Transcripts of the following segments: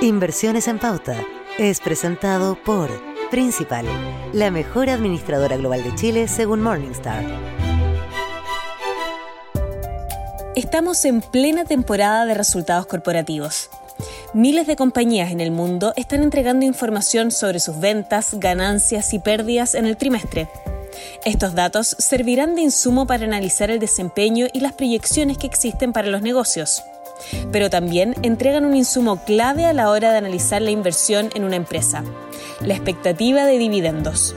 Inversiones en Pauta es presentado por Principal, la mejor administradora global de Chile según Morningstar. Estamos en plena temporada de resultados corporativos. Miles de compañías en el mundo están entregando información sobre sus ventas, ganancias y pérdidas en el trimestre. Estos datos servirán de insumo para analizar el desempeño y las proyecciones que existen para los negocios pero también entregan un insumo clave a la hora de analizar la inversión en una empresa, la expectativa de dividendos.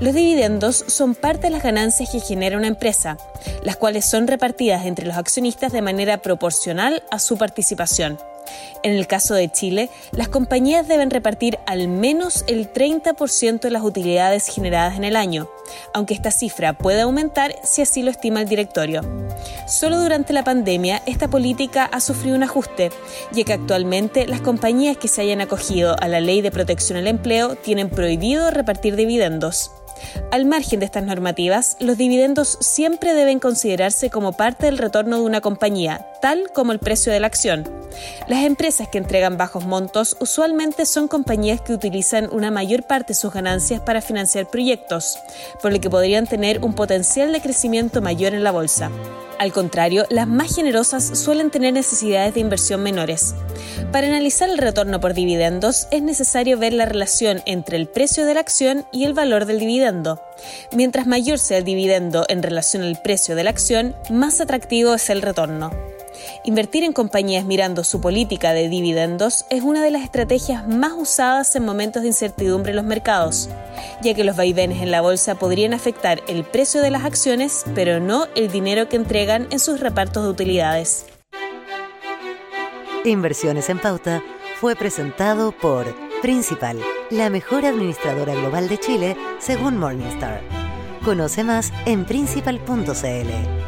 Los dividendos son parte de las ganancias que genera una empresa, las cuales son repartidas entre los accionistas de manera proporcional a su participación. En el caso de Chile, las compañías deben repartir al menos el 30% de las utilidades generadas en el año, aunque esta cifra puede aumentar si así lo estima el directorio. Solo durante la pandemia esta política ha sufrido un ajuste, ya que actualmente las compañías que se hayan acogido a la Ley de Protección al Empleo tienen prohibido repartir dividendos. Al margen de estas normativas, los dividendos siempre deben considerarse como parte del retorno de una compañía, tal como el precio de la acción. Las empresas que entregan bajos montos usualmente son compañías que utilizan una mayor parte de sus ganancias para financiar proyectos, por lo que podrían tener un potencial de crecimiento mayor en la bolsa. Al contrario, las más generosas suelen tener necesidades de inversión menores. Para analizar el retorno por dividendos es necesario ver la relación entre el precio de la acción y el valor del dividendo. Mientras mayor sea el dividendo en relación al precio de la acción, más atractivo es el retorno. Invertir en compañías mirando su política de dividendos es una de las estrategias más usadas en momentos de incertidumbre en los mercados, ya que los vaivenes en la bolsa podrían afectar el precio de las acciones, pero no el dinero que entregan en sus repartos de utilidades. Inversiones en Pauta fue presentado por Principal, la mejor administradora global de Chile según Morningstar. Conoce más en principal.cl.